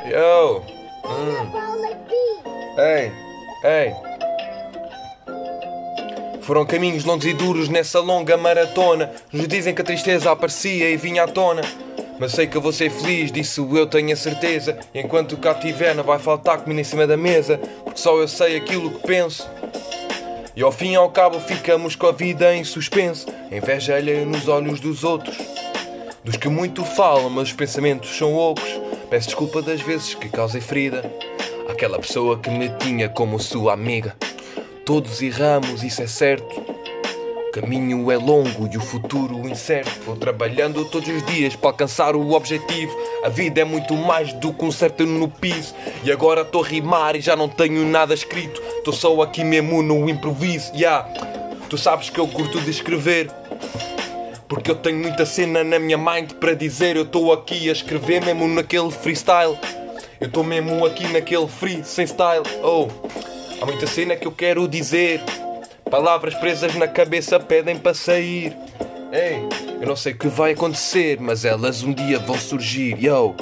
Yo! Hum. Ei! Ei! Foram caminhos longos e duros nessa longa maratona. Nos dizem que a tristeza aparecia e vinha à tona. Mas sei que eu vou ser feliz, disso eu tenho a certeza. Enquanto cá tiver, não vai faltar comida em cima da mesa. Porque só eu sei aquilo que penso. E ao fim e ao cabo ficamos com a vida em suspenso. A inveja alheia nos olhos dos outros. Dos que muito falam, mas os pensamentos são ocos. Peço desculpa das vezes que causei ferida. Aquela pessoa que me tinha como sua amiga. Todos erramos, isso é certo. O caminho é longo e o futuro incerto. Vou trabalhando todos os dias para alcançar o objetivo. A vida é muito mais do que um certo no piso. E agora estou a rimar e já não tenho nada escrito. Estou só aqui mesmo no improviso. Yeah. Tu sabes que eu curto de escrever. Porque eu tenho muita cena na minha mind para dizer. Eu estou aqui a escrever mesmo naquele freestyle. Eu estou mesmo aqui naquele free sem style. Oh, há muita cena que eu quero dizer. Palavras presas na cabeça pedem para sair. Ei, eu não sei o que vai acontecer, mas elas um dia vão surgir. Yo,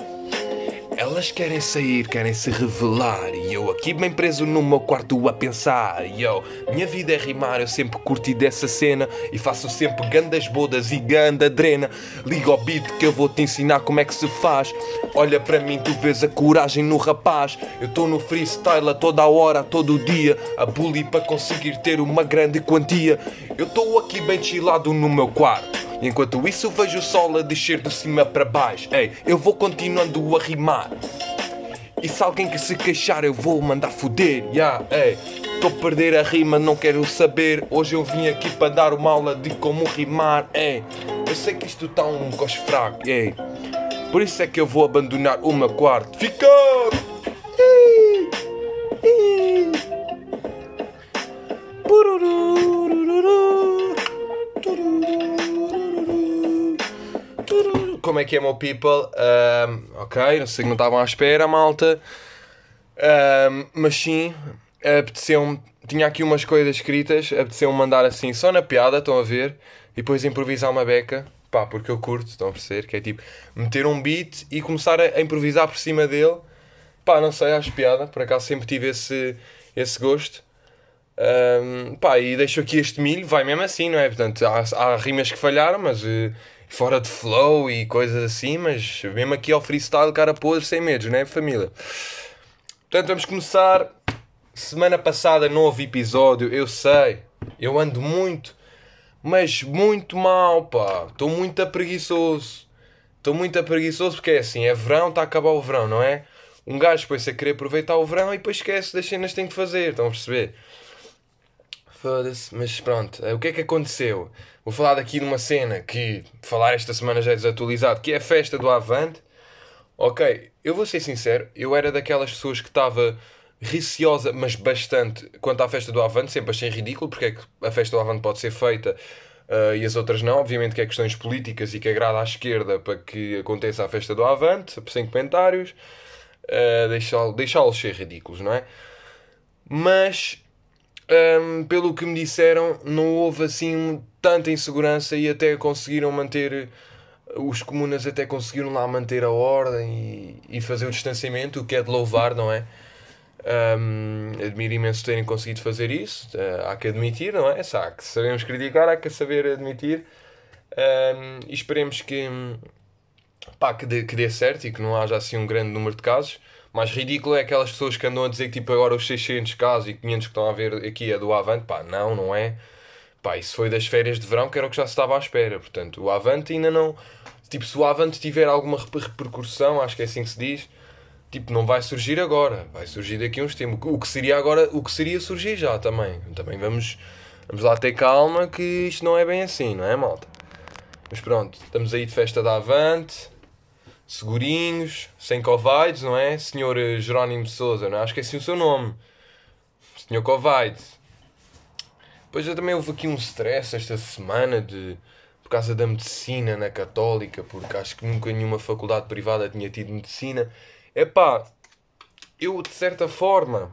elas querem sair, querem se revelar. E eu aqui bem preso no meu quarto a pensar. Yo, minha vida é rimar, eu sempre curti dessa cena. E faço sempre gandas bodas e ganda drena. Liga ao beat que eu vou te ensinar como é que se faz. Olha para mim, tu vês a coragem no rapaz. Eu estou no freestyle a toda a hora, a todo dia. A bully para conseguir ter uma grande quantia. Eu estou aqui bem chilado no meu quarto. Enquanto isso vejo o sol a descer de cima para baixo. Ei, eu vou continuando a rimar. E se alguém que se queixar eu vou mandar foder. Yeah, ei, estou a perder a rima, não quero saber. Hoje eu vim aqui para dar uma aula de como rimar. Ei, eu sei que isto está um gosto fraco. Ei, por isso é que eu vou abandonar o meu quarto. Fica! Purururururu. Como é que é, meu people? Ahm, ok, não sei que não estavam à espera, malta. Ahm, mas sim, apeteceu-me. Tinha aqui umas coisas escritas, apeteceu-me mandar assim, só na piada, estão a ver? E depois improvisar uma beca, pá, porque eu curto, estão a perceber? Que é tipo, meter um beat e começar a, improvisar por cima dele. Pá, não sei, acho piada, por acaso sempre tive esse, esse gosto. Ahm, pá, e deixo aqui este milho, vai mesmo assim, não é? Portanto, há, há rimas que falharam, mas eh, fora de flow e coisas assim, mas mesmo aqui ao freestyle, cara podre, sem medos, não é, família? Portanto, vamos começar. Semana passada não houve episódio, eu sei, eu ando muito, mas muito mal, pá. Estou muito preguiçoso. Estou muito preguiçoso porque é assim, é verão, está a acabar o verão, não é? Um gajo depois a querer aproveitar o verão e depois esquece das cenas que tem que fazer, estão a perceber? Foda-se, mas pronto, eh, o que é que aconteceu? Vou falar daqui de uma cena que falar esta semana já é desatualizado, que é a festa do Avante. Ok, eu vou ser sincero, eu era daquelas pessoas que estava receosa, mas bastante, quanto à festa do Avante, sempre achei ridículo, porque é que a festa do Avante pode ser feita eh, e as outras não. Obviamente que é questões políticas e que agrada à esquerda para que aconteça a festa do Avante, sem comentários, uh, deixá-los deixá ser ridículos, não é? Mas Hum, pelo que me disseram, não houve assim tanta insegurança e até conseguiram manter. Os comunas até conseguiram lá manter a ordem e, e fazer o distanciamento, o que é de louvar, não é? Hum, admiro imenso terem conseguido fazer isso. Uh, há que admitir, não é? Sá, que sabemos criticar, há que saber admitir. Hum, e esperemos que, pá, que, dê, que dê certo e que não haja assim um grande número de casos. Mais ridículo é aquelas pessoas que andam a dizer que tipo agora os 600 casos e 500 que estão a ver aqui é do Avante. Pá, não, não é. Pá, isso foi das férias de verão que era o que já se estava à espera. Portanto, o Avante ainda não. Tipo, se o Avante tiver alguma repercussão, acho que é assim que se diz, tipo, não vai surgir agora. Vai surgir daqui a uns tempos. O que seria agora, o que seria surgir já também. Também vamos, vamos lá ter calma que isto não é bem assim, não é, malta? Mas pronto, estamos aí de festa da Avante segurinhos, sem Covid, não é? Senhor eh, Jerónimo Souza, não é? Acho que é assim o seu nome. Senhor Covid. Depois eu também houve aqui um stress esta semana de por causa da medicina na Católica, porque acho que nunca nenhuma faculdade privada tinha tido medicina. É pá, eu de certa forma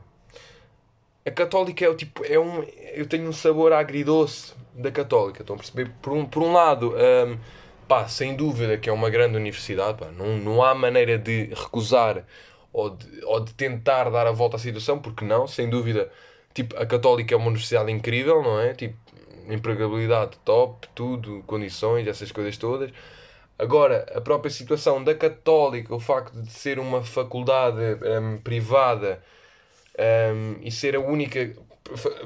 a Católica é o tipo, é um, eu tenho um sabor agridoce da Católica, estão a perceber? Por um, por um lado, um, pá, sem dúvida que é uma grande universidade, pá, não, não há maneira de recusar ou de, ou de tentar dar a volta à situação, porque não, sem dúvida, tipo, a Católica é uma universidade incrível, não é? Tipo, empregabilidade top, tudo, condições, essas coisas todas. Agora, a própria situação da Católica, o facto de ser uma faculdade um, privada um, e ser a única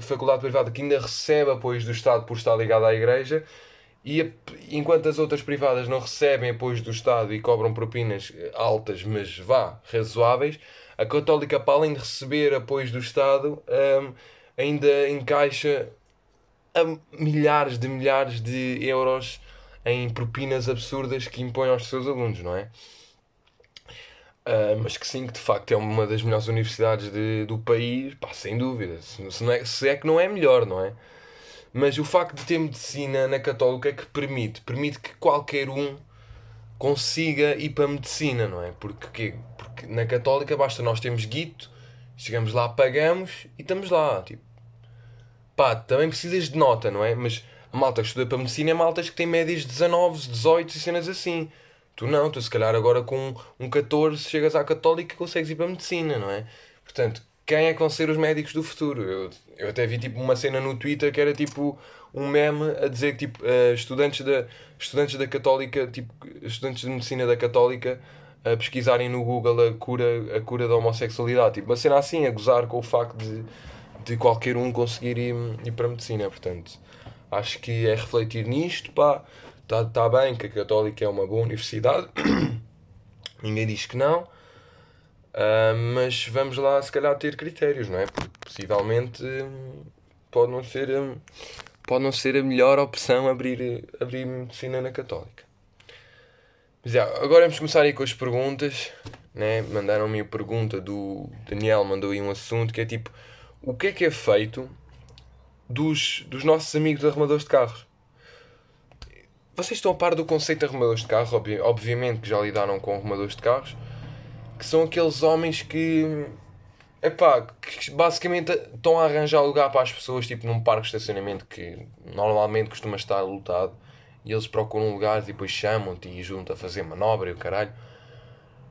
faculdade privada que ainda recebe apoios do Estado por estar ligada à Igreja, e enquanto as outras privadas não recebem apoios do Estado e cobram propinas altas, mas vá, razoáveis, a Católica, para além de receber apoios do Estado, um, ainda encaixa milhares de milhares de euros em propinas absurdas que impõe aos seus alunos, não é? Uh, mas que sim, que de facto é uma das melhores universidades de, do país, pá, sem dúvida. Se, se, é, se é que não é melhor, não é? Mas o facto de ter medicina na Católica é que permite, permite que qualquer um consiga ir para a medicina, não é? Porque, porque na Católica basta nós termos guito, chegamos lá, pagamos e estamos lá. Tipo, pá, também precisas de nota, não é? Mas a malta que estuda para medicina é maltas que têm médias de 19, 18 e cenas assim. Tu não, tu se calhar agora com um 14 chegas à católica e consegues ir para a medicina, não é? Portanto, quem é que vão ser os médicos do futuro? Eu, eu até vi tipo uma cena no Twitter que era tipo um meme a dizer que tipo, uh, estudantes, da, estudantes da católica, tipo, estudantes de medicina da católica a pesquisarem no Google a cura, a cura da homossexualidade. Tipo, uma cena assim, a gozar com o facto de, de qualquer um conseguir ir, ir para a medicina. Portanto, acho que é refletir nisto, pá. Está tá bem que a Católica é uma boa universidade, ninguém diz que não, uh, mas vamos lá, se calhar, ter critérios, não é? Porque possivelmente pode não ser, pode não ser a melhor opção abrir, abrir medicina na Católica. Mas já, agora vamos começar aí com as perguntas. Né? Mandaram-me a pergunta do Daniel, mandou aí um assunto que é tipo: o que é que é feito dos, dos nossos amigos arrumadores de carros? Vocês estão a par do conceito de arrumadores de carros? Obviamente que já lidaram com arrumadores de carros, que são aqueles homens que. Epá, que basicamente estão a arranjar lugar para as pessoas, tipo num parque de estacionamento que normalmente costuma estar lotado, e eles procuram lugares e depois chamam-te e ajudam-te a fazer manobra e o caralho.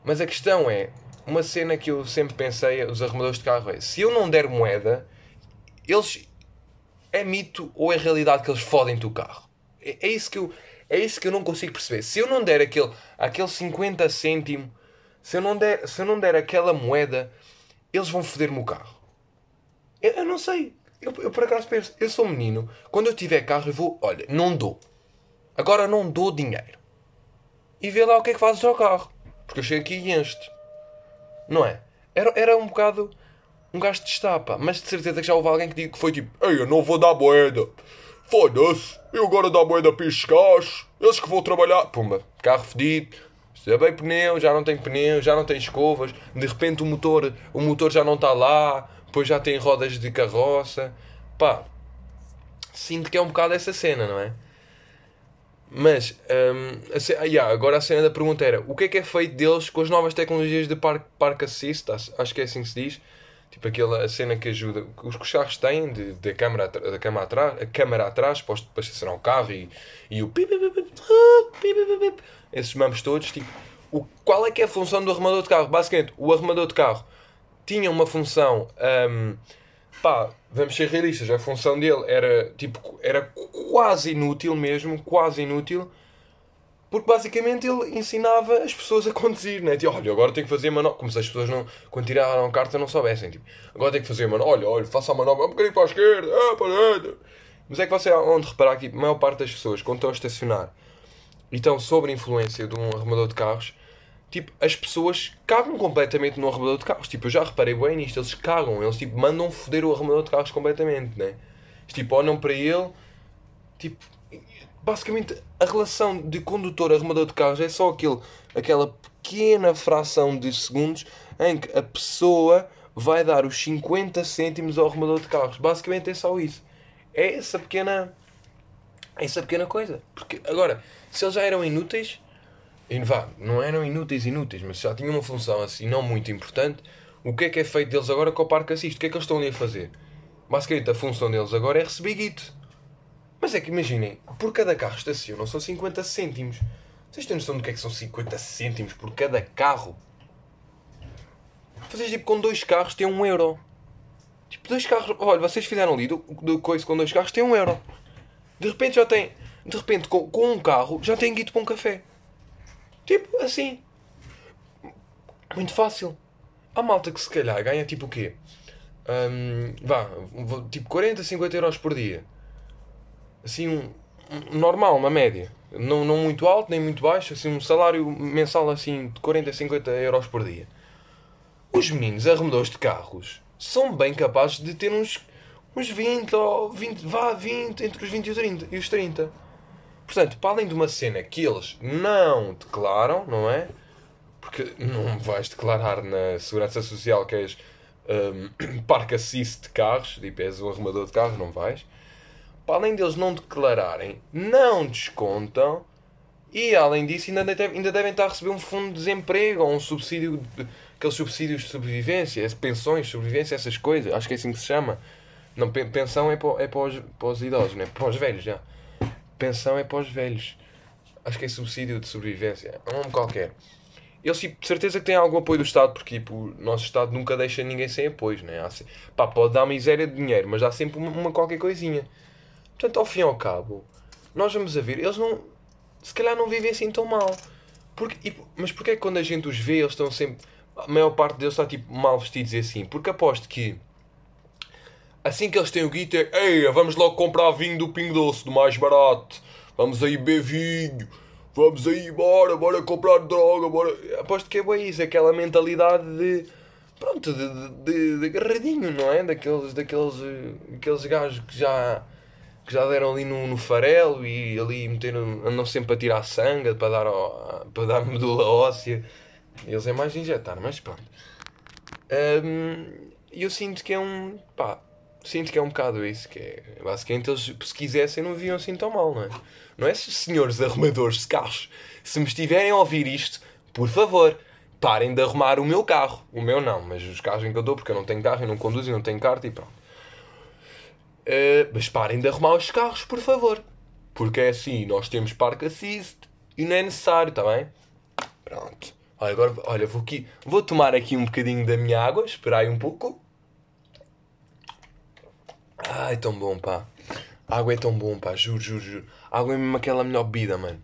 Mas a questão é, uma cena que eu sempre pensei, os arrumadores de carro é, se eu não der moeda, eles é mito ou é realidade que eles fodem-te o carro? É, é, isso que eu, é isso que eu não consigo perceber. Se eu não der aquele, aquele 50 cêntimo, se eu não der, se eu não der aquela moeda, eles vão foder-me o carro. Eu, eu não sei. Eu, eu por acaso penso, eu sou menino, quando eu tiver carro eu vou, olha, não dou. Agora não dou dinheiro. E vê lá o que é que fazes ao carro. Porque eu chego aqui e encho Não é? Era, era um bocado um gajo de estapa. Mas de certeza que já houve alguém que, que foi tipo: Ei, eu não vou dar moeda. Foda-se. Eu agora dá moeda para estes carros. Eles que vão trabalhar. Pumba. Carro fedido. Bem pneu, já não tem pneu, já não tem escovas. De repente o motor, o motor já não está lá. Depois já tem rodas de carroça. Pá. Sinto que é um bocado essa cena, não é? Mas, um, a, yeah, agora a cena da pergunta era: o que é que é feito deles com as novas tecnologias de Park, park Assist? Acho que é assim que se diz. Tipo aquela cena que ajuda. Os que os carros têm, de, de câmara, da câmara atrás, a câmara atrás, para, para estacionar o carro e, e o. Esses mamos todos. Tipo, o, qual é que é a função do arrumador de carro? Basicamente, o arrumador de carro tinha uma função. Um, pá, vamos ser realistas, a função dele era tipo era quase inútil mesmo, quase inútil, porque basicamente ele ensinava as pessoas a conduzir, né? Tipo, olha, agora tenho que fazer manobra, como se as pessoas não, quando tiraram a carta não soubessem, tipo, agora tenho que fazer manobra, olha, olha, faça a manobra, um bocadinho para a esquerda, ah, para a direita. Mas é que você, onde reparar que a maior parte das pessoas, quando estão a estacionar e estão sob a influência de um arrumador de carros, tipo, as pessoas cagam completamente no arrumador de carros. Tipo, eu já reparei bem nisto, eles cagam, eles tipo, mandam foder o arrumador de carros completamente, né? Tipo, olham para ele, tipo, basicamente a relação de condutor arrumador de carros é só aquele, aquela pequena fração de segundos em que a pessoa vai dar os 50 cêntimos ao arrumador de carros. Basicamente é só isso. É essa pequena. Essa pequena coisa. Porque agora, se eles já eram inúteis, vá, não eram inúteis, inúteis, mas já tinham uma função assim não muito importante. O que é que é feito deles agora com o parque assiste? O que é que eles estão ali a fazer? Basicamente, a função deles agora é receber guito. Mas é que imaginem, por cada carro estacionam são 50 cêntimos. Vocês têm noção do que é que são 50 cêntimos por cada carro? Vocês tipo com dois carros têm um euro. Tipo, dois carros. Olha, vocês fizeram ali do, do coisa com dois carros têm um euro. De repente já tem. De repente com, com um carro já tem guito para um café. Tipo, assim. Muito fácil. Há malta que se calhar ganha tipo o quê? Hum, vá, tipo 40, 50 euros por dia. Assim, um, um, normal, uma média. Não, não muito alto, nem muito baixo. Assim, um salário mensal assim de 40, 50 euros por dia. Os meninos arremedores de carros são bem capazes de ter uns, uns 20 ou 20, vá 20, entre os 20 e os 30. E os 30. Portanto, para além de uma cena que eles não declaram, não é? Porque não vais declarar na Segurança Social que és um, parque assist de carros, tipo, és um arrumador de carros, não vais. Para além deles não declararem, não descontam e além disso ainda ainda devem estar a receber um fundo de desemprego ou um subsídio, de, aqueles subsídios de sobrevivência, pensões, sobrevivência, essas coisas, acho que é assim que se chama. Não, pensão é para, é para, os, para os idosos, não é? Para os velhos já. Pensão é para os velhos. Acho que é subsídio de sobrevivência. É um nome qualquer. Eles, tipo, de certeza que têm algum apoio do Estado, porque tipo, o nosso Estado nunca deixa ninguém sem apoio, né? Há, pá, pode dar miséria de dinheiro, mas dá sempre uma, uma, qualquer coisinha. Portanto, ao fim e ao cabo, nós vamos a ver, eles não. Se calhar não vivem assim tão mal. Porque, e, mas porquê é que quando a gente os vê, eles estão sempre. A maior parte deles está tipo mal vestidos e assim? Porque aposto que. Assim que eles têm o guito, é. Ei, vamos logo comprar vinho do Pingo Doce, do mais barato. Vamos aí beber vinho vamos aí, bora, bora comprar droga, bora. Aposto que é bem isso, aquela mentalidade de. Pronto, de, de, de agarradinho, não é? Daqueles, daqueles aqueles gajos que já, que já deram ali no, no farelo e ali meteram, andam sempre a tirar sangue para dar, ao, para dar medula óssea. Eles é mais injetar, mas pronto. Um, eu sinto que é um. pá, sinto que é um bocado isso, que é basicamente eles se quisessem não viam assim tão mal, não é? Não é senhores arrumadores de carros, se me estiverem a ouvir isto, por favor, parem de arrumar o meu carro. O meu não, mas os carros em que eu dou, porque eu não tenho carro, eu não conduzo e não tenho carta e pronto. Uh, mas parem de arrumar os carros, por favor. Porque é assim, nós temos Park Assist e não é necessário, está bem? Pronto. Olha, agora, olha, vou, aqui, vou tomar aqui um bocadinho da minha água, esperar aí um pouco. Ai, tão bom, pá. A água é tão bom, pá, juro, juro, juro. A água é mesmo aquela melhor bebida, mano.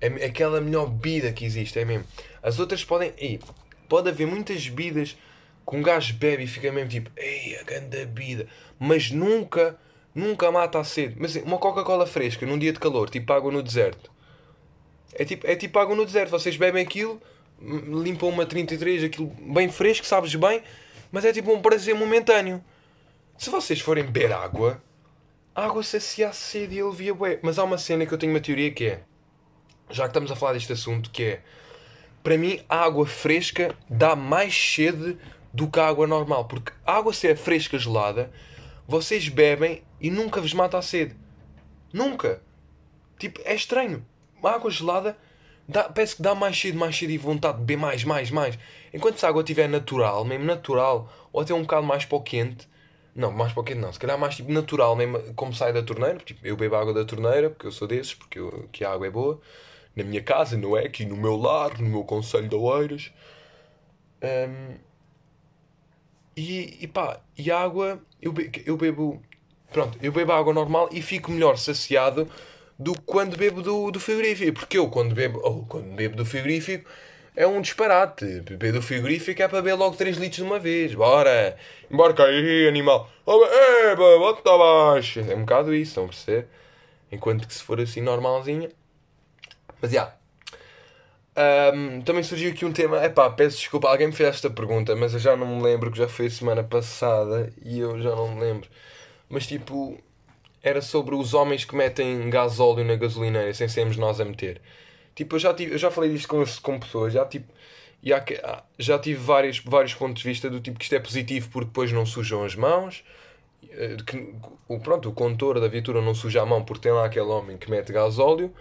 É aquela melhor bebida que existe, é mesmo. As outras podem. Ei, pode haver muitas bebidas que um gajo bebe e fica mesmo tipo, ei, a grande bebida. Mas nunca, nunca mata a sede. Mas uma Coca-Cola fresca num dia de calor, tipo água no deserto. É tipo, é tipo água no deserto. Vocês bebem aquilo, limpam uma 33, aquilo bem fresco, sabes bem, mas é tipo um prazer momentâneo. Se vocês forem beber água, a água sacia a sede e ele via bué. Mas há uma cena que eu tenho uma teoria que é, já que estamos a falar deste assunto, que é, para mim, a água fresca dá mais sede do que a água normal. Porque a água se é fresca, gelada, vocês bebem e nunca vos mata a sede. Nunca. Tipo, é estranho. A água gelada dá, parece que dá mais sede, mais sede e vontade de beber mais, mais, mais. Enquanto se a água estiver natural, mesmo natural, ou até um bocado mais para o quente, não, mais para o quente não. Se calhar mais tipo natural, mesmo como sai da torneira. Tipo, eu bebo água da torneira, porque eu sou desses, porque eu, que a água é boa. Na minha casa, não é? Aqui no meu lar, no meu conselho de Oeiras. Um, e, e pá, e a água, eu, be, eu bebo. Pronto, eu bebo água normal e fico melhor saciado do que quando bebo do, do frigorífico. Porque eu, quando bebo, oh, quando bebo do frigorífico, é um disparate. Beber do frigorífico é para beber logo 3 litros de uma vez. Bora! Embarca aí, animal! Eba, bota abaixo! É um bocado isso, não perceber? Enquanto que se for assim normalzinha. Mas já. Yeah. Um, também surgiu aqui um tema. Epá, peço desculpa, alguém me fez esta pergunta, mas eu já não me lembro que já foi a semana passada e eu já não me lembro. Mas tipo, era sobre os homens que metem gasóleo na gasolineira sem sermos nós a meter. Tipo, eu já, tive, eu já falei disto com, com pessoas, já tipo. Já, já tive vários, vários pontos de vista do tipo que isto é positivo porque depois não sujam as mãos. Eh, que, o, pronto, o condutor da viatura não suja a mão porque tem lá aquele homem que mete gasóleo.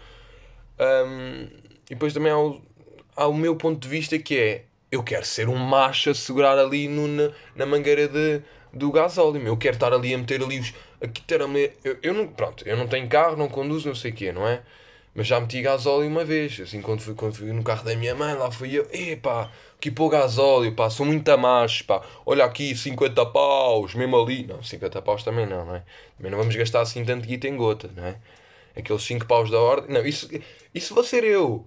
Um, e depois também há o, há o meu ponto de vista que é eu quero ser um macho a segurar ali no, na, na mangueira de, do gasóleo. Eu quero estar ali a meter ali os. Aqui ter a me... eu, eu não, pronto, eu não tenho carro, não conduzo, não sei o quê, não é? Mas já meti gasóleo uma vez, assim, quando fui, quando fui no carro da minha mãe, lá fui eu, epá, que pôr gasóleo, pá, são muito machos, pá. Olha aqui, 50 paus, mesmo ali. Não, 50 paus também não, não é? Também não vamos gastar assim tanto guita em gota, não é? Aqueles 5 paus da ordem. Não, isso, isso vou ser eu.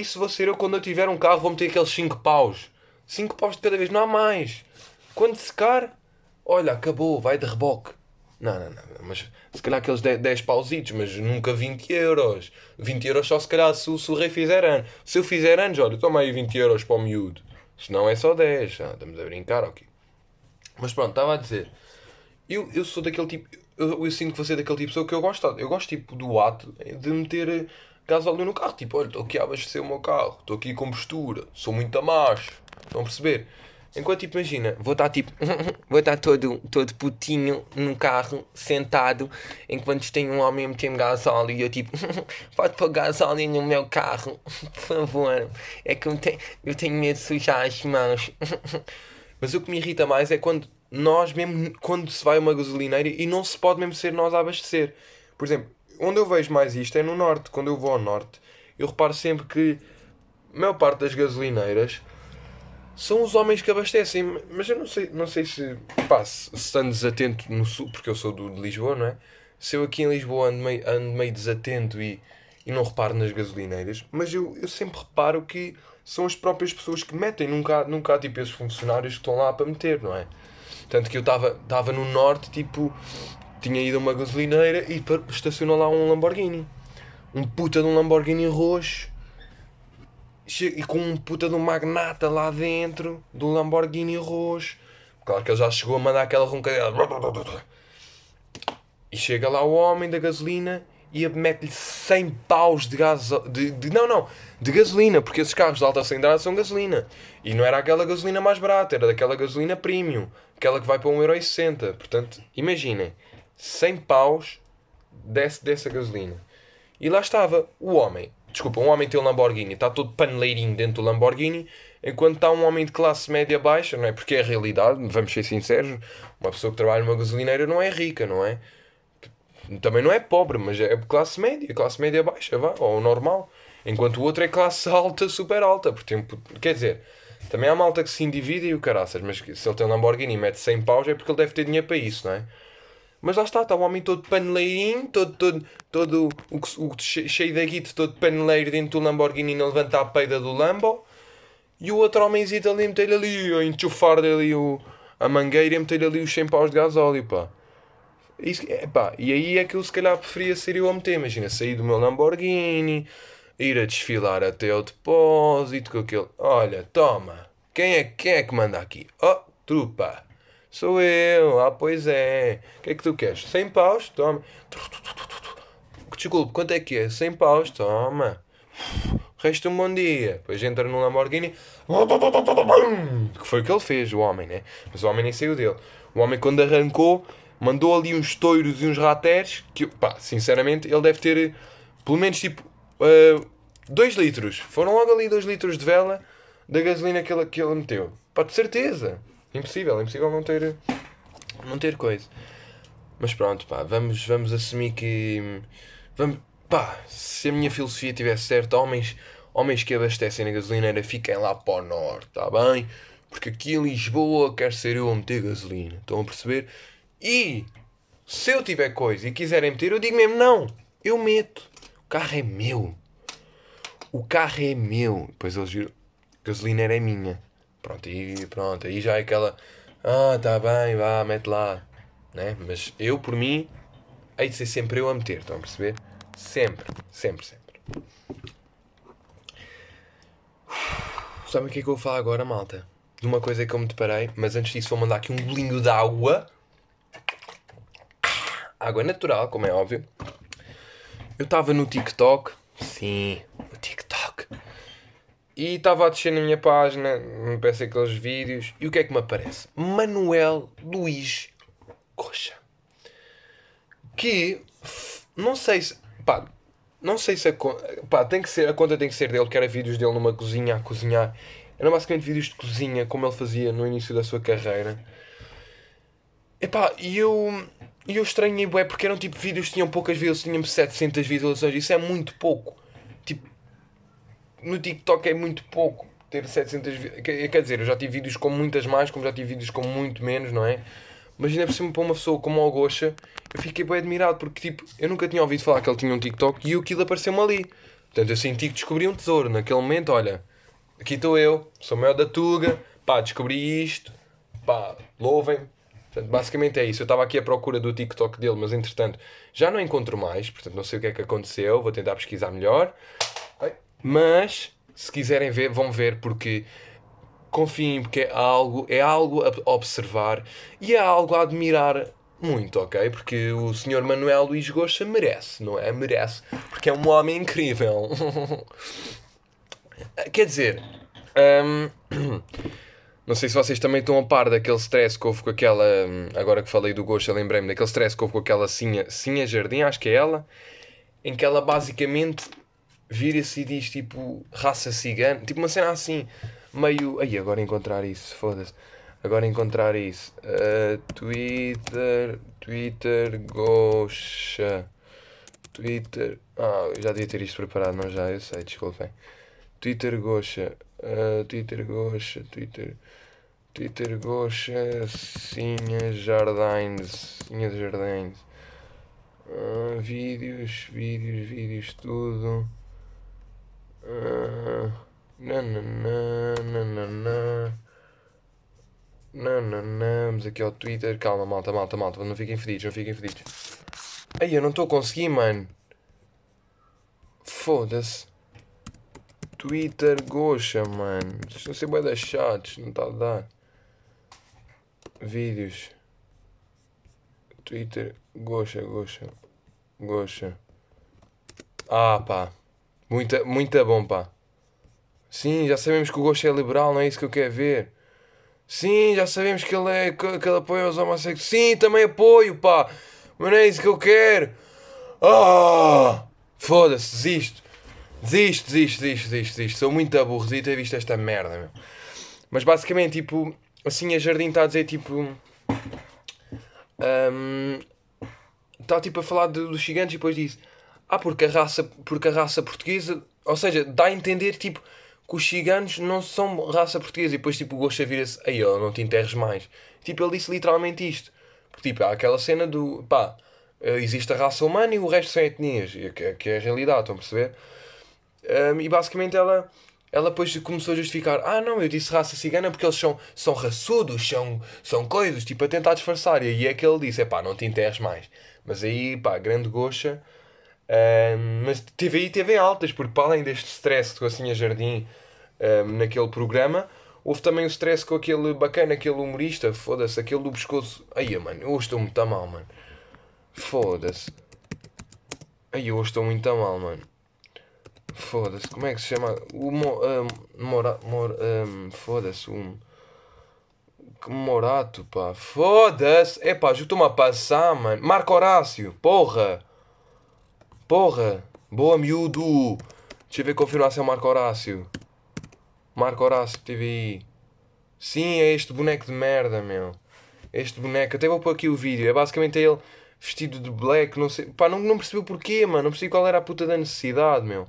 Isso vou ser eu quando eu tiver um carro, vou meter aqueles 5 paus. 5 paus de cada vez, não há mais. Quando secar, olha, acabou, vai de reboque. Não, não, não, mas se calhar aqueles 10, 10 pausitos, mas nunca 20 euros. 20 euros só se calhar se, se o rei fizer anos. Se eu fizer anos, olha, toma aí 20 euros para o miúdo. Se não é só 10, ah, estamos a brincar, ok. Mas pronto, estava a dizer. Eu, eu sou daquele tipo. Eu, eu sinto que você é daquele tipo de pessoa que eu gosto. Eu gosto tipo do ato de meter gasóleo no carro. Tipo, olha, estou aqui a abastecer o meu carro, estou aqui com postura, sou muito macho. Estão a perceber? Enquanto, tipo, imagina, vou estar tipo, vou estar todo, todo putinho no carro, sentado, enquanto tem um homem a meter-me gasóleo e eu tipo, pode pôr gasóleo no meu carro, por favor, é que eu, te, eu tenho medo de sujar as mãos. Mas o que me irrita mais é quando nós, mesmo quando se vai a uma gasolineira e não se pode mesmo ser nós a abastecer. Por exemplo, onde eu vejo mais isto é no norte. Quando eu vou ao norte, eu reparo sempre que a maior parte das gasolineiras são os homens que abastecem. Mas eu não sei, não sei se, pá, se estando desatento no sul, porque eu sou do, de Lisboa, não é? Se eu aqui em Lisboa ando meio, ando meio desatento e, e não reparo nas gasolineiras, mas eu, eu sempre reparo que são as próprias pessoas que metem, nunca, nunca há tipo esses funcionários que estão lá para meter, não é? Tanto que eu estava no norte, tipo, tinha ido a uma gasolineira e estacionou lá um Lamborghini. Um puta de um Lamborghini roxo e com um puta de um magnata lá dentro do Lamborghini roxo. Claro que ele já chegou a mandar aquela roncadela. E chega lá o homem da gasolina e mete-lhe 100 paus de gás. De, de, não, não, de gasolina, porque esses carros de alta cilindrada são gasolina. E não era aquela gasolina mais barata, era daquela gasolina premium, aquela que vai para 1,60€. Portanto, imaginem, 100 paus desse, dessa gasolina. E lá estava o homem Desculpa, um homem tem um Lamborghini, está todo paneleirinho dentro do Lamborghini, enquanto está um homem de classe média baixa, não é? Porque é a realidade, vamos ser sinceros, uma pessoa que trabalha numa gasolineira não é rica, não é? Também não é pobre, mas é classe média, classe média baixa, vá, ou normal. Enquanto o outro é classe alta, super alta. Porque, quer dizer, também há malta que se individe e o caraças, mas se ele tem um Lamborghini e mete 100 paus é porque ele deve ter dinheiro para isso, não é? Mas lá está, está o homem todo paneleirinho, todo, todo, todo o, o, cheio da guita, todo paneleiro dentro do Lamborghini a levantar a peida do Lambo. E o outro homenzito ali meter ali, a enchufar ali o, a mangueira e meter ali os 100 paus de gasóleo, pá. Isso, é, pá. E aí é que eu se calhar preferia ser eu a meter. Imagina, sair do meu Lamborghini, ir a desfilar até ao depósito com aquele. Olha, toma. Quem é, quem é que manda aqui? Oh, trupa. Sou eu. Ah, pois é. O que é que tu queres? 100 paus? Toma. Desculpe, quanto é que é? 100 paus? Toma. Resta um bom dia. Depois entra no Lamborghini. Que foi o que ele fez, o homem, né? Mas o homem nem saiu dele. O homem, quando arrancou, mandou ali uns toiros e uns rateres. Que, pá, sinceramente, ele deve ter pelo menos tipo 2 uh, litros. Foram logo ali 2 litros de vela da gasolina que ele, que ele meteu. Pá, de certeza. Impossível, impossível não ter, não ter coisa. Mas pronto, pá, vamos, vamos assumir que. Vamos, pá, se a minha filosofia tivesse certo, homens, homens que abastecem na gasolineira fiquem lá para o norte, tá bem? Porque aqui em Lisboa quer ser eu a meter gasolina, estão a perceber? E se eu tiver coisa e quiserem meter, eu digo mesmo não, eu meto. O carro é meu. O carro é meu. Depois eles viram, gasolineira é minha. Pronto, e pronto, aí já é aquela. Ah, tá bem, vá, mete lá. Né? Mas eu, por mim, hei de ser sempre eu a meter, estão a perceber? Sempre, sempre, sempre. Sabem o que é que eu vou falar agora, malta? De uma coisa que eu me deparei, mas antes disso vou mandar aqui um bolinho de água. Água natural, como é óbvio. Eu estava no TikTok. Sim. E estava a descer na minha página, me peço aqueles vídeos, e o que é que me aparece? Manuel Luís Coxa. Que não sei se. Pá, não sei se a pá, tem que ser, a conta tem que ser dele, porque era vídeos dele numa cozinha a cozinhar. Eram basicamente vídeos de cozinha, como ele fazia no início da sua carreira. Epá, e eu, eu estranhei, bué, porque eram tipo vídeos que tinham poucas visualizações, tinham 700 visualizações, isso é muito pouco. No TikTok é muito pouco. ter 700 vi- quer dizer, eu já tive vídeos com muitas mais, como já tive vídeos com muito menos, não é? Mas ainda por cima para uma pessoa como o Gosha, eu fiquei bem admirado porque tipo, eu nunca tinha ouvido falar que ele tinha um TikTok e aquilo apareceu-me ali. Portanto, eu senti que descobri um tesouro. Naquele momento, olha, aqui estou eu, sou o maior da Tuga, pá, descobri isto, pá, louvem. Portanto, basicamente é isso. Eu estava aqui à procura do TikTok dele, mas entretanto já não encontro mais, portanto não sei o que é que aconteceu, vou tentar pesquisar melhor. Mas, se quiserem ver, vão ver porque confiem porque é algo, é algo a observar e é algo a admirar muito, ok? Porque o Sr. Manuel Luís Goxa merece, não é? Merece, porque é um homem incrível. Quer dizer, hum, não sei se vocês também estão a par daquele stress que houve com aquela. hum, Agora que falei do Goxa, lembrei-me daquele stress que houve com aquela Sinha, Sinha Jardim, acho que é ela, em que ela basicamente vira-se e diz tipo raça cigana, tipo uma cena assim, meio. Ai, agora encontrar isso, foda-se. Agora encontrar isso. Uh, Twitter. Twitter Goxa. Twitter. Ah, eu já devia ter isto preparado, não já, eu sei, desculpem. Twitter Goxa. Uh, Twitter Goxa. Twitter. Twitter Goxa. Sinha Jardins. Sinha de Jardins. Ah, vídeos, vídeos, vídeos, tudo. Nananã. Vamos aqui ao Twitter. Calma, malta, malta, malta. Não fiquem fedidos, não fiquem fedidos. Ai, eu não estou a conseguir, mano. Foda-se. Twitter Goxa, mano. Vocês estão a ser bué das chatos, não está a dar. Vídeos. Twitter Goxa, Goxa. Goxa. Ah, pá. Muita, muita bom, pá. Sim, já sabemos que o Goxa é liberal, não é isso que eu quero ver. Sim, já sabemos que ele é que, que ele apoia os homossexuais. Sim, também apoio, pá. Mas não é isso que eu quero. Ah! Foda-se, desisto. Desisto, desisto, desisto, desisto, desisto. Sou muito aborrecido de ter visto esta merda, meu. Mas basicamente, tipo, assim a Jardim está a dizer, tipo. Está tipo a falar dos gigantes e depois diz: Ah, porque a raça, porque a raça portuguesa. Ou seja, dá a entender, tipo, que os ciganos não são raça portuguesa. E depois, tipo, o Gosha vira-se: Aí, ó, não te enterres mais. Tipo, ele disse literalmente isto. Porque, tipo, há aquela cena do. Pá, eh, existe a raça humana e o resto são etnias. Que, que é a realidade, estão a perceber? Um, e basicamente ela, ela depois começou a justificar: Ah, não, eu disse raça cigana porque eles são, são raçudos, são, são coisas, tipo, a tentar disfarçar. E aí é que ele disse: É pá, não te enterres mais. Mas aí, pá, grande gocha. Mas teve aí, teve altas, porque para além deste stress com a Sinha Jardim naquele programa, houve também o stress com aquele bacana, aquele humorista, foda-se, aquele do pescoço. Aí, mano, hoje estou muito a mal, mano. Foda-se. Aí, hoje estou muito a mal, mano. Foda-se, como é que se chama? O mo, um, mora, mor, um, foda-se, um. Morato, pá. Foda-se. É pá, estou-me a passar, mano. Marco Horácio, porra. Porra. Boa, miúdo. Deixa eu ver confirmar se é o Marco Horácio. Marco Horácio, TVI. Sim, é este boneco de merda, meu. Este boneco. Até vou pôr aqui o vídeo. É basicamente ele vestido de black. Não sei. Pá, não, não percebi o porquê, mano. Não percebi qual era a puta da necessidade, meu.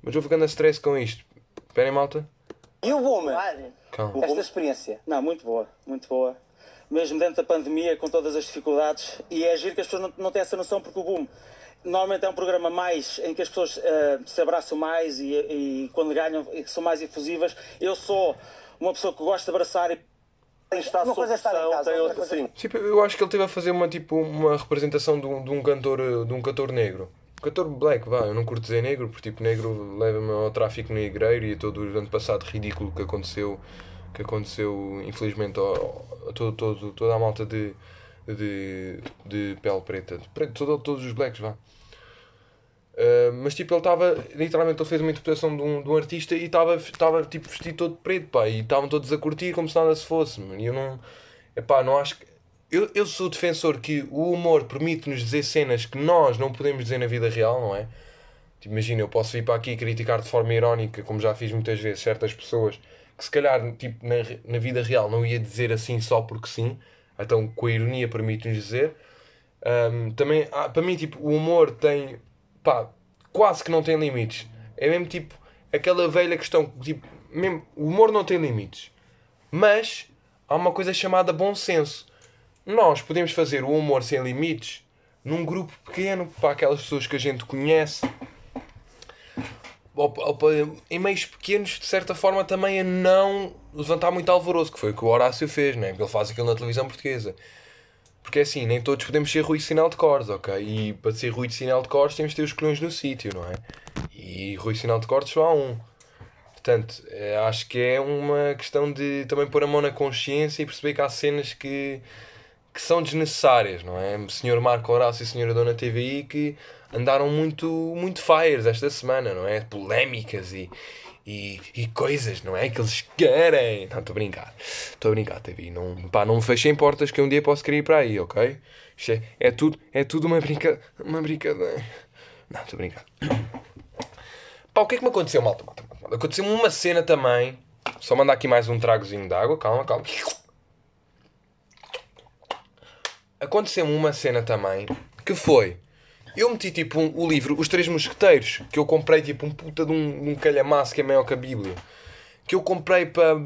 Mas vou ficando a stress com isto. Esperem, malta. E o Woman? Calma. Esta experiência? Não, muito boa, muito boa. Mesmo dentro da pandemia, com todas as dificuldades, e é giro que as pessoas não, não têm essa noção, porque o Boom normalmente é um programa mais em que as pessoas eh, se abraçam mais e, e quando ganham são mais efusivas. Eu sou uma pessoa que gosta de abraçar e tem estado Uma sob coisa é estar em pressão, casa, tem outra outra coisa é- sim. Tipo, eu acho que ele teve a fazer uma, tipo, uma representação de um, de um cantor eh, de um cantor negro. Cantor black, vá, eu não curto dizer negro, porque tipo, negro leva-me ao tráfico negreiro e a todo o ano passado ridículo que aconteceu, que aconteceu infelizmente a todo, todo, toda a malta de, de, de pele preta. Todo, todos os blacks, vá. Uh, mas tipo, ele estava, literalmente, ele fez uma interpretação de um, de um artista e estava tipo vestido todo preto, pá, e estavam todos a curtir como se nada se fosse, mano. E eu não, epá, não acho que. Eu, eu sou defensor que o humor permite-nos dizer cenas que nós não podemos dizer na vida real, não é? Tipo, imagina, eu posso vir para aqui criticar de forma irónica, como já fiz muitas vezes, certas pessoas que se calhar tipo, na, na vida real não ia dizer assim só porque sim, então com a ironia permite-nos dizer. Um, também, ah, para mim, tipo, o humor tem, pá, quase que não tem limites. É mesmo tipo aquela velha questão, tipo, mesmo, o humor não tem limites. Mas há uma coisa chamada bom senso. Nós podemos fazer o humor sem limites num grupo pequeno para aquelas pessoas que a gente conhece. Em meios pequenos, de certa forma, também a não levantar muito alvoroço, que foi o que o Horácio fez, né? Porque ele faz aquilo na televisão portuguesa. Porque é assim, nem todos podemos ser Rui Sinal de Cores, ok? E para ser Rui de Sinal de Cores temos de ter os colhões no sítio, não é? E Rui Sinal de Cores só há um. Portanto, é, acho que é uma questão de também pôr a mão na consciência e perceber que há cenas que, que são desnecessárias, não é? Sr. Marco Horácio e a Sra. Dona TVI que andaram muito, muito fires esta semana, não é? Polémicas e, e, e coisas, não é? Que eles querem. Não, estou a brincar. Estou a brincar, TV. Não, pá, não me fechem portas que um dia posso querer ir para aí, ok? É, é, tudo, é tudo uma, brinca, uma brincadeira. Não, estou a brincar. Pá, o que é que me aconteceu, malta? malta, malta? Aconteceu-me uma cena também. Só mandar aqui mais um tragozinho de água. Calma, calma. Aconteceu-me uma cena também. Que foi... Eu meti tipo um, o livro Os Três Mosqueteiros. Que eu comprei tipo um puta de um, um calhamaço que é maior que a Bíblia. Que eu comprei para...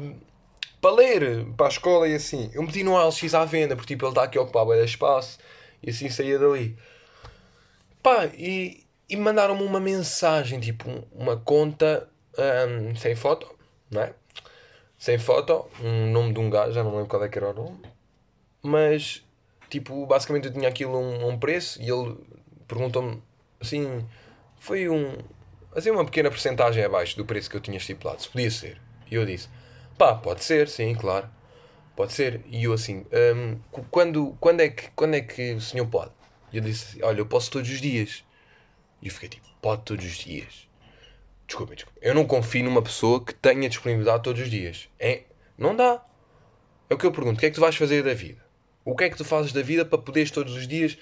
Para ler, para a escola e assim. Eu meti no LX à venda. Porque tipo ele está aqui a ocupar bem espaço. E assim saía dali. Pá, e e mandaram-me uma mensagem, tipo, uma conta um, sem foto, não é? Sem foto, um nome de um gajo, já não lembro qual é que era o nome, mas, tipo, basicamente eu tinha aquilo a um, um preço e ele perguntou-me, assim, foi um, assim, uma pequena porcentagem abaixo do preço que eu tinha estipulado, se podia ser. E eu disse, pá, pode ser, sim, claro, pode ser. E eu assim, um, quando, quando, é que, quando é que o senhor pode? E eu disse, olha, eu posso todos os dias. E eu fiquei tipo, pode todos os dias. Desculpa, desculpa. Eu não confio numa pessoa que tenha disponibilidade todos os dias. É, não dá. É o que eu pergunto. O que é que tu vais fazer da vida? O que é que tu fazes da vida para poderes todos os dias,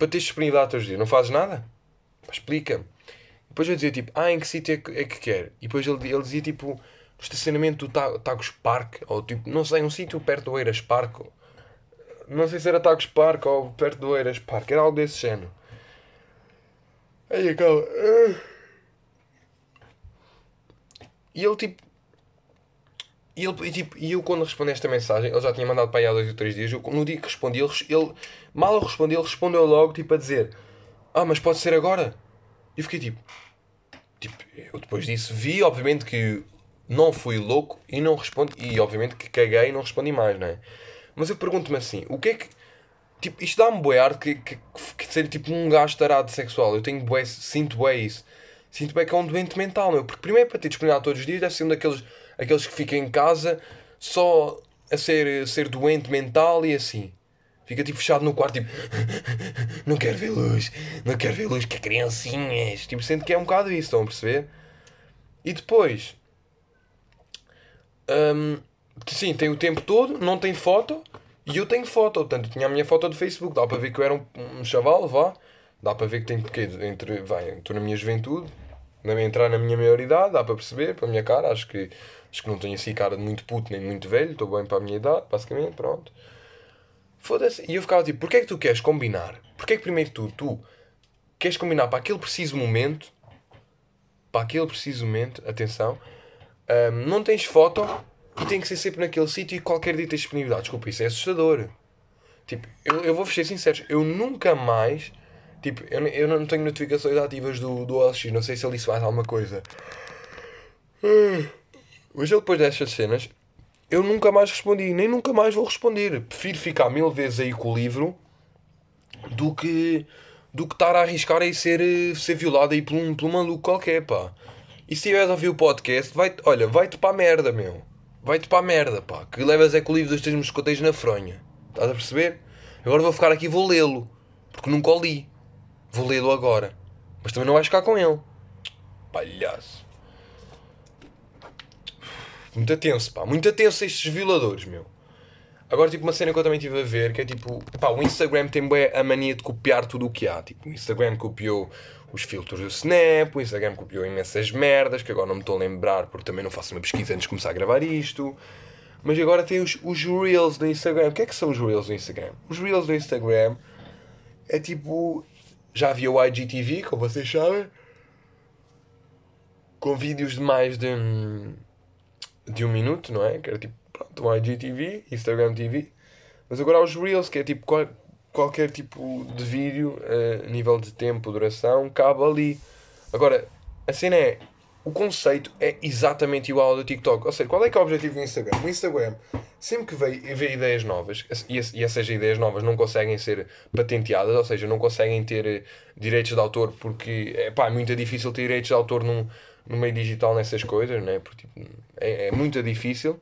para teres disponibilidade todos os dias? Não fazes nada? Explica-me. Depois eu dizia tipo, ah, em que sítio é que, é que quer? E depois ele, ele dizia tipo, no estacionamento do Tagos Park, ou tipo, não sei, um sítio perto do Eiras Park. Não sei se era Tagos Park ou perto do Eiras Park, era algo desse género. Aí, calma. E ele tipo. E, ele, e, tipo, e eu quando respondi esta mensagem, ele já tinha mandado para aí há dois ou três dias. Eu, no dia que respondi, ele, ele mal eu respondi, ele respondeu logo tipo a dizer: Ah, mas pode ser agora? E fiquei tipo. Tipo, eu depois disso vi, obviamente que não fui louco e não respondi. E obviamente que caguei e não respondi mais, não é? Mas eu pergunto-me assim: o que é que Tipo, isto dá-me bué ar que, que, que, ser tipo um gajo tarado sexual. Eu tenho bué, sinto bué isso. Sinto bué que é um doente mental, meu. Porque primeiro para ter disponibilidade todos os dias deve ser um daqueles aqueles que fica em casa só a ser, a ser doente mental e assim. Fica tipo fechado no quarto, tipo, não quero ver luz, não quero ver luz, que criancinhas. Tipo, sinto que é um bocado isso, estão a perceber? E depois, hum, sim, tem o tempo todo, não tem foto, e eu tenho foto, portanto, tinha a minha foto do Facebook, dá para ver que eu era um, um chaval, vá. Dá para ver que tenho porque entre, vai, estou na minha juventude, na entrar na minha maioridade, dá para perceber, para a minha cara, acho que acho que não tenho assim cara de muito puto nem muito velho, estou bem para a minha idade, basicamente, pronto. Foda-se. E eu ficava tipo, porquê é que tu queres combinar? Porquê é que primeiro tu, tu queres combinar para aquele preciso momento, para aquele preciso momento, atenção, um, não tens foto e tem que ser sempre naquele sítio e qualquer dia tens disponibilidade. Desculpa, isso é assustador. Tipo, eu, eu vou ser sincero, eu nunca mais. Tipo, eu, eu não tenho notificações ativas do, do OLX, não sei se ele isso faz alguma coisa. Mas ele depois destas cenas, eu nunca mais respondi, nem nunca mais vou responder. Prefiro ficar mil vezes aí com o livro do que do que estar a arriscar aí ser, ser violado aí por um, por um maluco qualquer, pá. E se tiveres a ouvir o podcast, vai olha, vai-te para a merda, meu vai-te para a merda, pá. Que levas é com o livro dos três moscoteiros na fronha. Estás a perceber? Agora vou ficar aqui e vou lê-lo. Porque nunca o li. Vou lê-lo agora. Mas também não vais ficar com ele. Palhaço. Muito tenso, pá. Muito tenso estes violadores, meu. Agora, tipo, uma cena que eu também estive a ver, que é tipo, pá, o Instagram tem bem a mania de copiar tudo o que há. Tipo, o Instagram copiou os filtros do Snap, o Instagram copiou imensas merdas, que agora não me estou a lembrar porque também não faço uma pesquisa antes de começar a gravar isto. Mas agora tem os, os Reels do Instagram. O que é que são os Reels do Instagram? Os Reels do Instagram é tipo. Já havia o IGTV, como vocês sabem, com vídeos de mais de. De um minuto, não é? Que era tipo, pronto, o IGTV, Instagram TV. Mas agora há os Reels, que é tipo qual, qualquer tipo de vídeo, uh, nível de tempo, duração, cabe ali. Agora, a cena é, o conceito é exatamente igual ao do TikTok. Ou seja, qual é que é o objetivo do Instagram? O Instagram, sempre que vê, vê ideias novas, e, e essas ideias novas não conseguem ser patenteadas, ou seja, não conseguem ter eh, direitos de autor, porque epá, é muito difícil ter direitos de autor num, no meio digital nessas coisas, né? porque tipo, é, é muito difícil.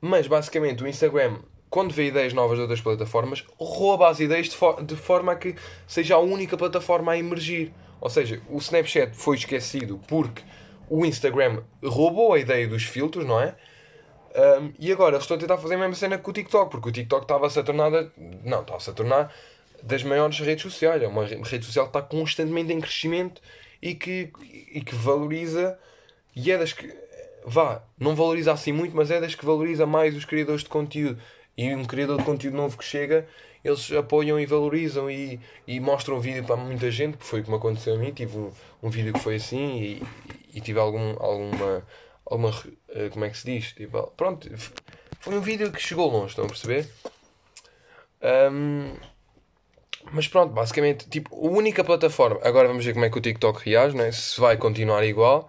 Mas basicamente o Instagram, quando vê ideias novas de outras plataformas, rouba as ideias de, for de forma a que seja a única plataforma a emergir. Ou seja, o Snapchat foi esquecido porque o Instagram roubou a ideia dos filtros, não é? Um, e agora eles estão a tentar fazer a mesma cena com o TikTok, porque o TikTok estava-se a tornar. Não, estava-se a tornar das maiores redes sociais. É uma rede social que está constantemente em crescimento e que, e que valoriza. E é das que. Vá, não valoriza assim muito, mas é das que valoriza mais os criadores de conteúdo. E um criador de conteúdo novo que chega eles apoiam e valorizam e, e mostram o vídeo para muita gente, que foi como aconteceu a mim, tive um, um vídeo que foi assim e, e tive algum, alguma, alguma, eh, como é que se diz? Tipo, pronto, foi um vídeo que chegou longe, estão a perceber? Um, mas pronto, basicamente, tipo, a única plataforma, agora vamos ver como é que o TikTok reage, né? se vai continuar igual,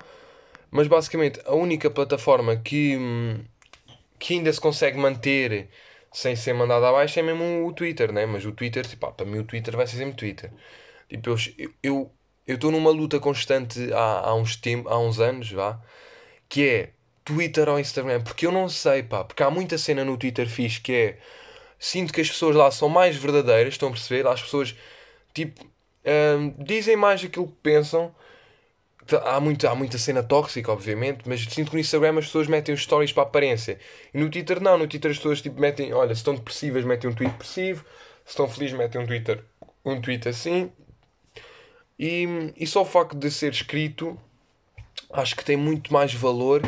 mas basicamente a única plataforma que, hum, que ainda se consegue manter sem ser mandado abaixo é mesmo o Twitter, né? Mas o Twitter, tipo, para mim o Twitter vai ser sempre Twitter. Tipo, eu eu estou numa luta constante há, há uns tempo, há uns anos, vá, que é Twitter ou Instagram, porque eu não sei, pá, porque há muita cena no Twitter fixe que é sinto que as pessoas lá são mais verdadeiras, estão a perceber? As pessoas tipo hum, dizem mais aquilo que pensam há muita, há muita cena tóxica, obviamente, mas sinto que no Instagram as pessoas metem os stories para a aparência. E no Twitter não, no Twitter as pessoas tipo, metem, olha, se estão depressivas metem um tweet depressivo, se estão felizes metem um Twitter, um tweet assim. E, e só o facto de ser escrito acho que tem muito mais valor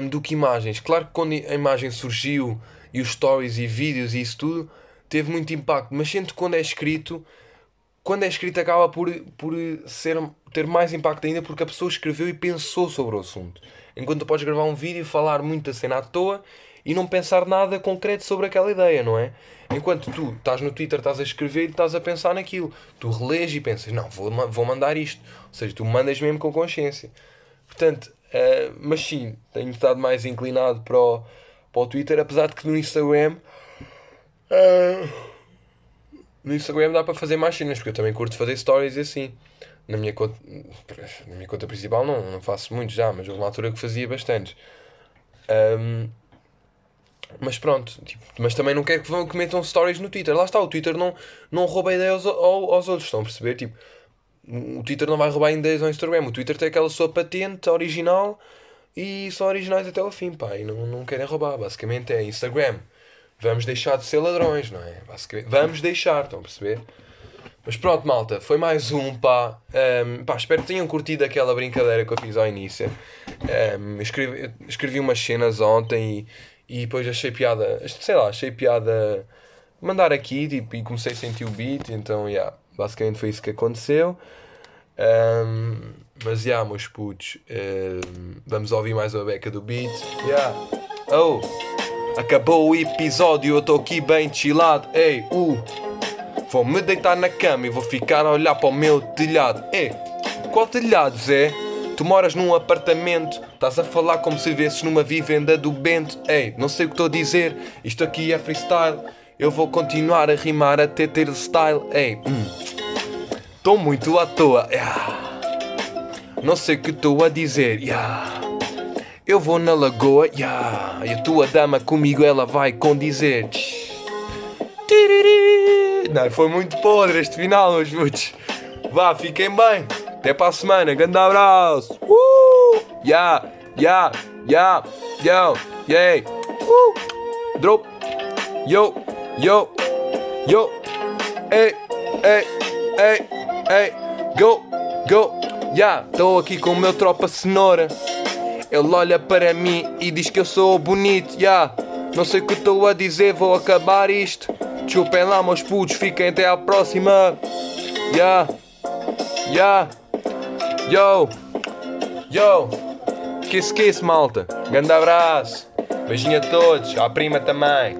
um, do que imagens. Claro que quando a imagem surgiu e os stories e vídeos e isso tudo teve muito impacto, mas sinto que quando é escrito quando é escrito acaba por, por ser, ter mais impacto ainda porque a pessoa escreveu e pensou sobre o assunto. Enquanto podes gravar um vídeo e falar muita cena à toa e não pensar nada concreto sobre aquela ideia, não é? Enquanto tu estás no Twitter, estás a escrever e estás a pensar naquilo. Tu relês e pensas, não, vou, vou mandar isto. Ou seja, tu mandas mesmo com consciência. Portanto, uh, mas sim, tenho estado mais inclinado para o, para o Twitter, apesar de que no Instagram. Uh, no Instagram dá para fazer mais cenas, porque eu também curto fazer stories assim. Na minha conta, na minha conta principal não, não faço muito já, mas houve uma altura que fazia bastante. Um, mas pronto, tipo, mas também não quero que, vão, que metam stories no Twitter. Lá está, o Twitter não, não rouba ideias aos, aos outros, estão a perceber? Tipo, o Twitter não vai roubar ideias ao Instagram. O Twitter tem aquela sua patente original e são originais até ao fim, pá. E não, não querem roubar. Basicamente é Instagram vamos deixar de ser ladrões, não é? Vamos deixar, estão a perceber? Mas pronto, malta, foi mais um, pá. Um, pá espero que tenham curtido aquela brincadeira que eu fiz ao início. Um, escrevi, escrevi umas cenas ontem e, e depois achei piada, sei lá, achei piada mandar aqui tipo, e comecei a sentir o beat, então, yeah, basicamente foi isso que aconteceu. Um, mas, já, yeah, meus putos, vamos ouvir mais uma beca do beat. Yeah. Oh! Acabou o episódio, eu estou aqui bem chillado. Ei, uh, vou me deitar na cama e vou ficar a olhar para o meu telhado. Ei, qual telhado, Zé? Tu moras num apartamento, estás a falar como se vivesses numa vivenda do Bento. Ei, não sei o que estou a dizer, isto aqui é freestyle. Eu vou continuar a rimar até ter style. Ei, estou hum, muito à toa. Yeah. Não sei o que estou a dizer. Yeah. Eu vou na lagoa, yeah, e a tua dama comigo ela vai condizer. Não, foi muito podre este final, meus putos. Vá, fiquem bem. Até para a semana. Grande abraço. Uh! Yeah, yeah, yeah, yo, yeah. Uh! Drop. Yo, yo, yo. Ei, ei, ei, ei. Go, go. Yeah, estou aqui com o meu tropa cenoura. Ele olha para mim e diz que eu sou bonito, yeah. Não sei o que estou a dizer, vou acabar isto. Chupem lá, meus putos, fiquem até à próxima. Yeah, yeah, yo, yo. esquece, esquece, malta. Grande abraço. Beijinho a todos. À prima também.